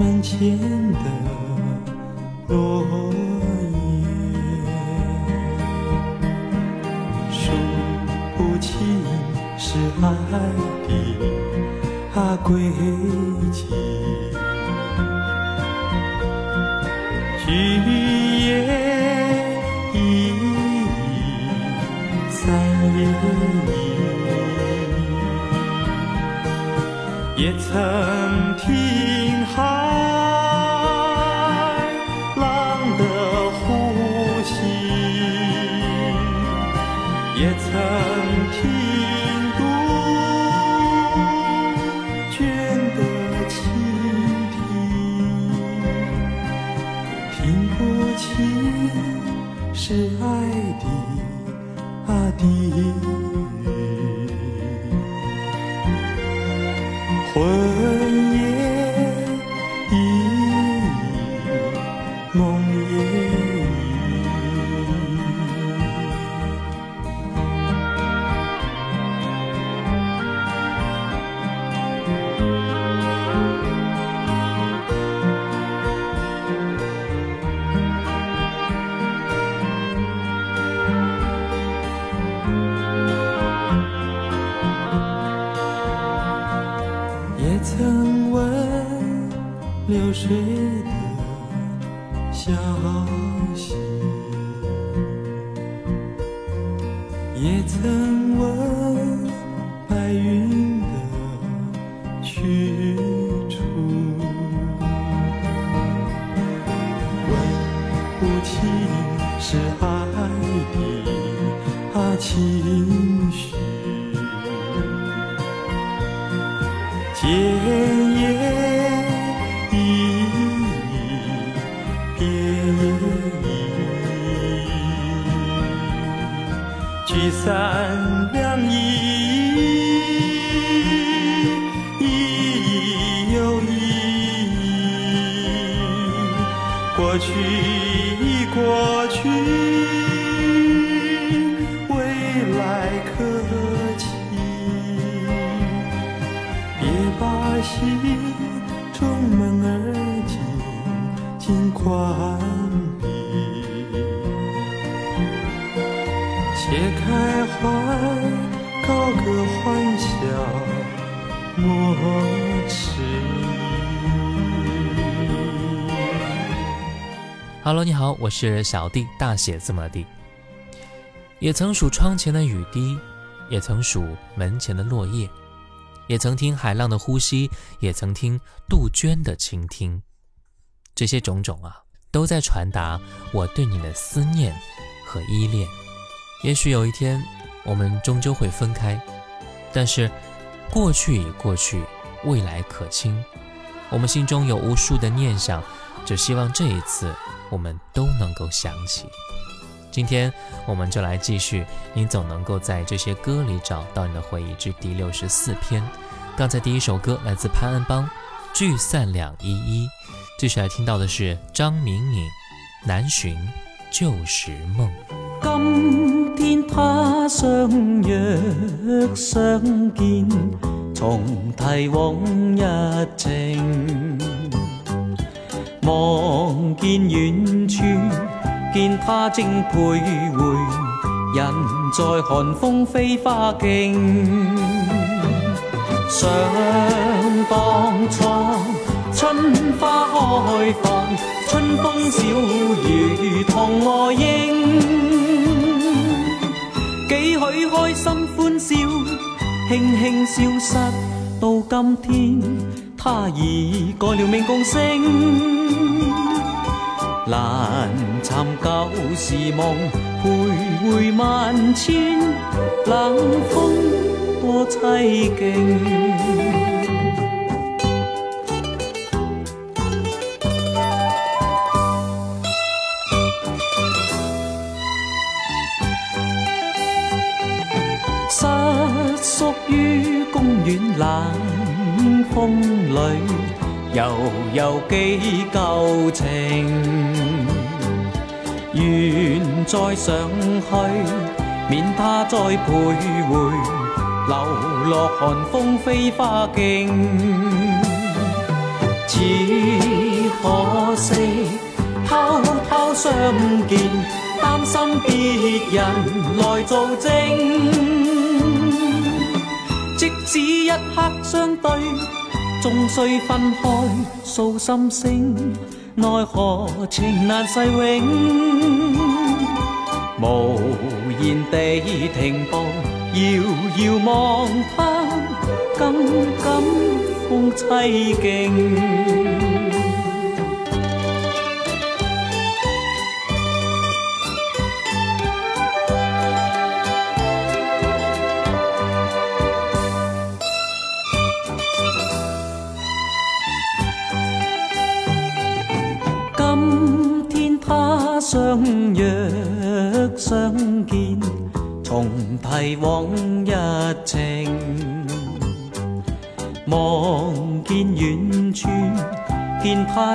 门前的落叶，数不清是爱的啊轨迹。聚也一，散也一，也曾是爱的啊情绪。见也已，别也已，聚散两意，意又依，过去 Hello，你好，我是小弟，大写字母的弟。也曾数窗前的雨滴，也曾数门前的落叶，也曾听海浪的呼吸，也曾听杜鹃的倾听。这些种种啊，都在传达我对你的思念和依恋。也许有一天，我们终究会分开，但是过去已过去，未来可期。我们心中有无数的念想，只希望这一次我们都能够想起。今天我们就来继续，你总能够在这些歌里找到你的回忆之第六十四篇。刚才第一首歌来自潘安邦，《聚散两依依》。接下来聽到的是張敏敏，《難尋舊時夢》。今天他相約相見，重提往日情。望见远处，见他正徘徊，人在寒风飞花径。想当初，春花开放，春风小雨同我应，几许开心欢笑，轻轻消失到今天。他已改了命共星。难寻旧时梦，徘徊万千，冷风多凄劲。失足于公园冷风里，悠悠几旧情，愿再上去，免他再徘徊，流落寒风飞花径。只可惜偷偷相见，担心别人来做证。只一刻相对，终须分开诉心声，奈何情难细永，无言地停步，遥遥望他，更感风凄劲。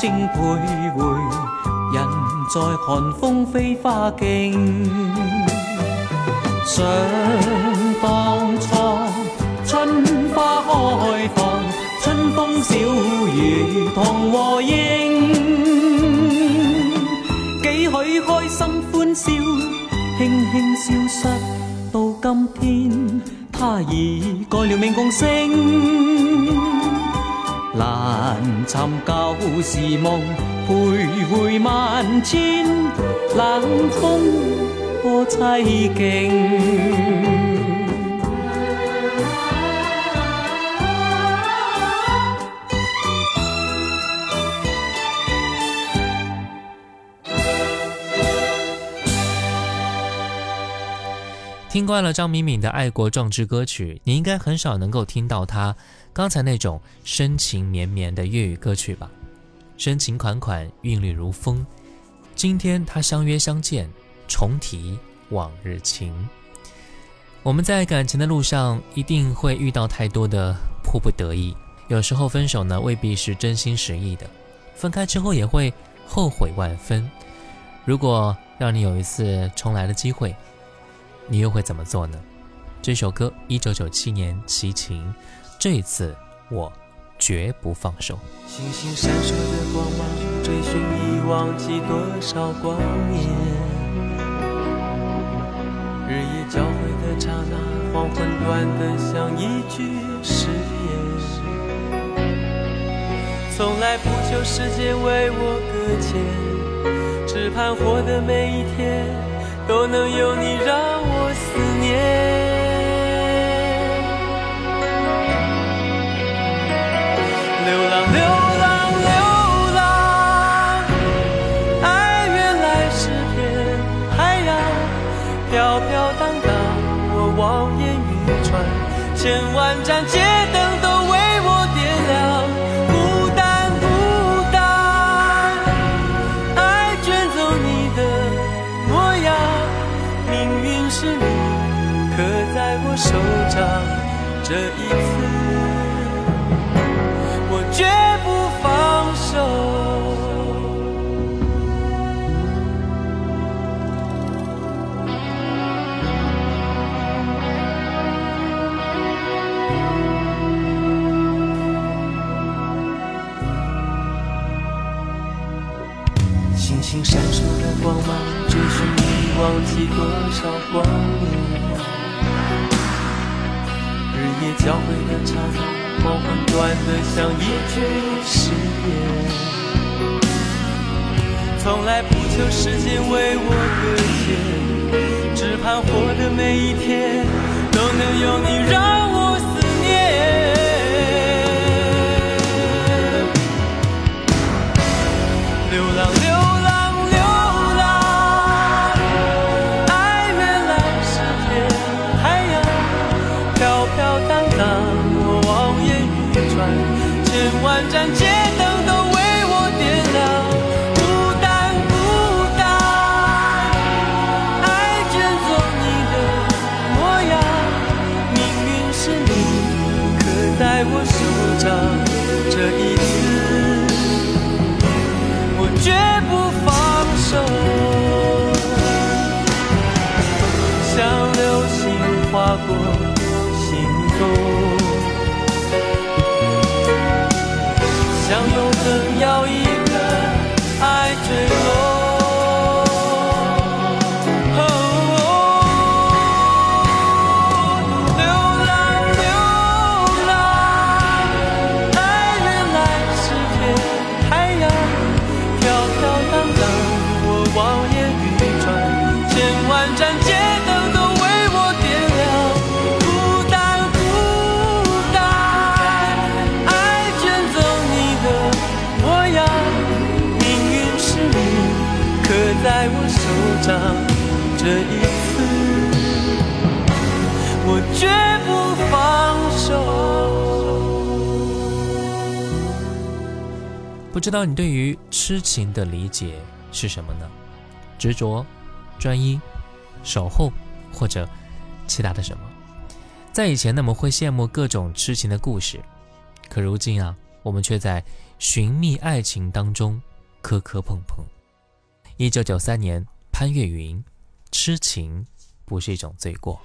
正徘徊，人在寒风飞花径。想当初，春花开放，春风小雨同和应。许开心欢笑，轻轻消失。到今天，他已改了命共星。难寻旧时梦，徘徊万千，冷风多凄劲。听惯了张敏敏的爱国壮志歌曲，你应该很少能够听到她刚才那种深情绵绵的粤语歌曲吧？深情款款，韵律如风。今天他相约相见，重提往日情。我们在感情的路上一定会遇到太多的迫不得已，有时候分手呢未必是真心实意的，分开之后也会后悔万分。如果让你有一次重来的机会。你又会怎么做呢？这首歌一九九七年齐秦，这次我绝不放手。星星闪烁的光芒，追寻已忘记多少光年。日夜交汇的刹那，黄昏短的像一句誓言。从来不求时间为我搁浅，只盼活的每一天。都能有你让我思念。这一次我绝不放手。星星闪烁的光芒，追寻你，忘记多少光年。交汇的刹那，梦很短的像一句誓言。从来不求时间为我搁浅，只盼活的每一天都能有你让我。知道你对于痴情的理解是什么呢？执着、专一、守候，或者其他的什么。在以前，我们会羡慕各种痴情的故事；可如今啊，我们却在寻觅爱情当中磕磕碰碰。一九九三年，潘越云：痴情不是一种罪过。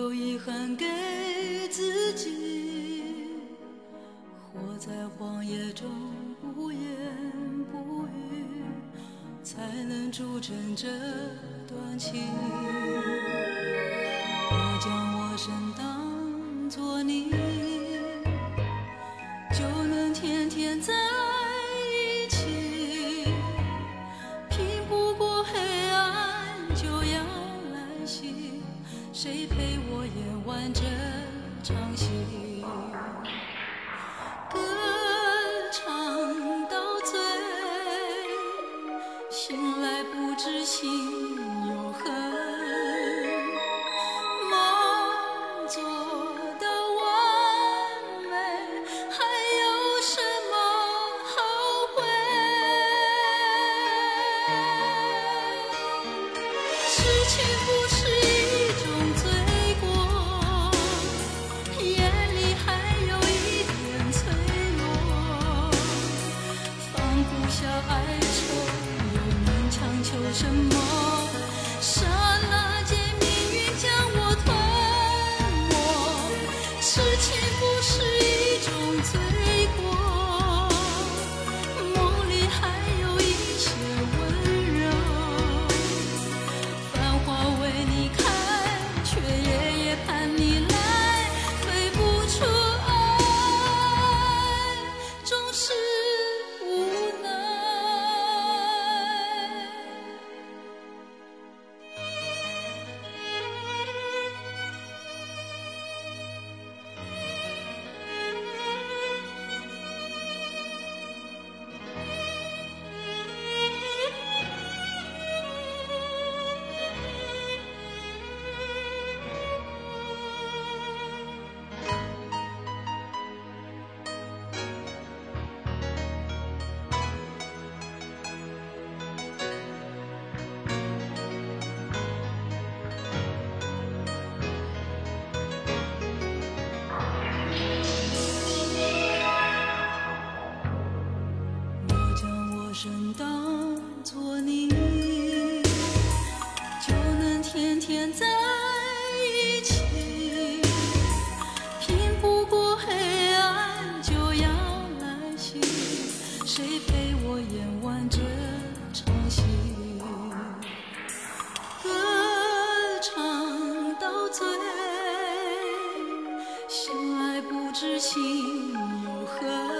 留遗憾给自己，活在荒野中不言不语，才能铸成这段情。我将我身。并不是一种罪过，眼里还有一点脆弱，放不下哀愁，又能强求什么？相爱，不知情又何？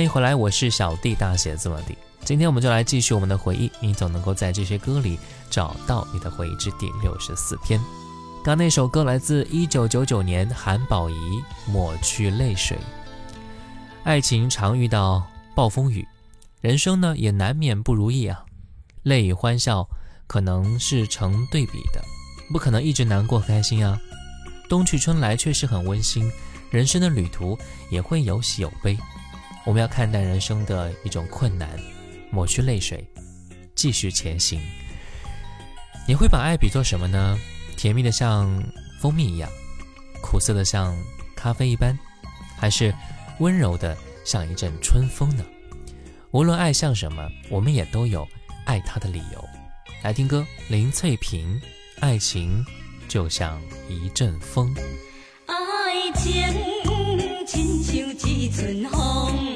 欢迎回来，我是小弟大写字母 D。今天我们就来继续我们的回忆，你总能够在这些歌里找到你的回忆之第六十四篇。刚那首歌来自一九九九年韩宝仪《抹去泪水》。爱情常遇到暴风雨，人生呢也难免不如意啊。泪与欢笑可能是成对比的，不可能一直难过开心啊。冬去春来确实很温馨，人生的旅途也会有喜有悲。我们要看淡人生的一种困难，抹去泪水，继续前行。你会把爱比作什么呢？甜蜜的像蜂蜜一样，苦涩的像咖啡一般，还是温柔的像一阵春风呢？无论爱像什么，我们也都有爱它的理由。来听歌，林翠萍，《爱情就像一阵风》。爱情亲像一阵风，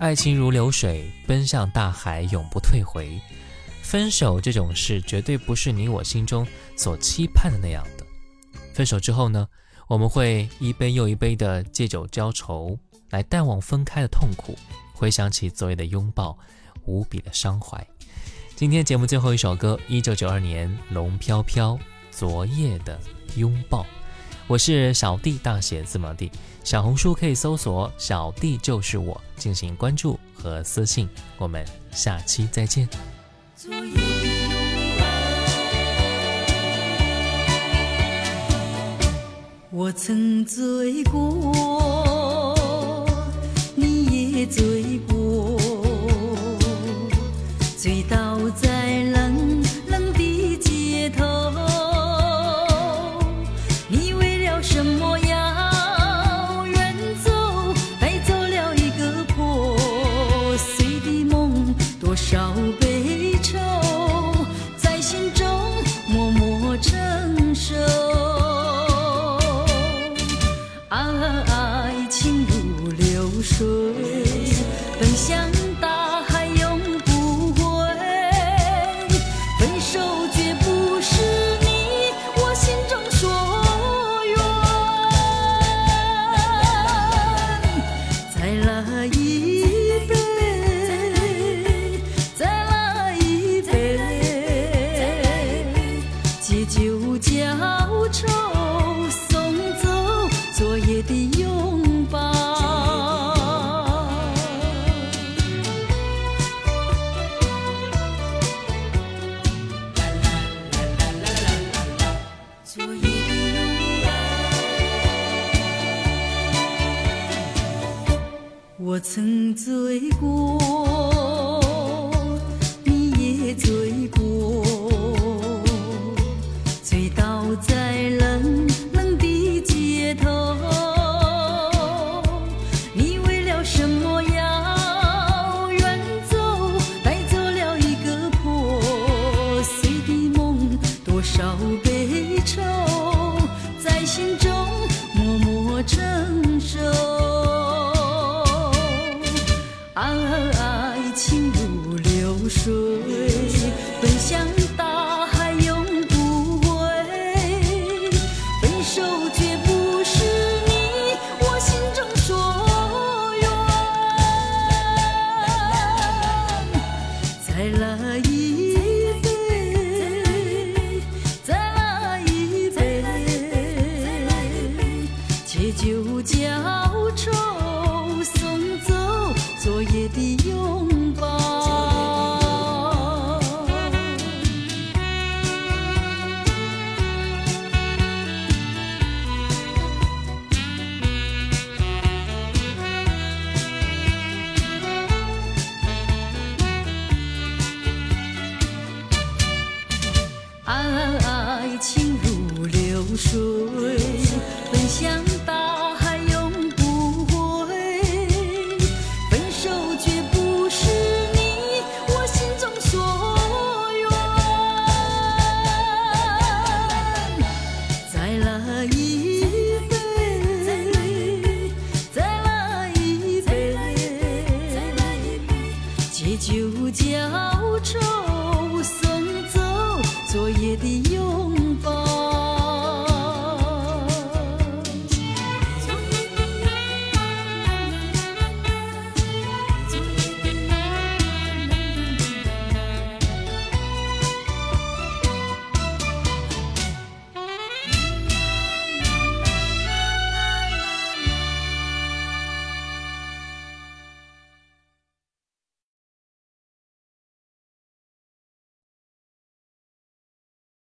爱，情如流水，奔向大海，永不退回。分手这种事，绝对不是你我心中所期盼的那样的。分手之后呢，我们会一杯又一杯的借酒浇愁，来淡忘分开的痛苦，回想起昨夜的拥抱，无比的伤怀。今天节目最后一首歌，一九九二年《龙飘飘》，昨夜的拥抱。我是小弟，大写字母弟。小红书可以搜索“小弟就是我”进行关注和私信。我们下期再见。我曾醉过，借酒浇愁送走昨夜的拥抱。昨夜的拥抱我曾醉过。水奔向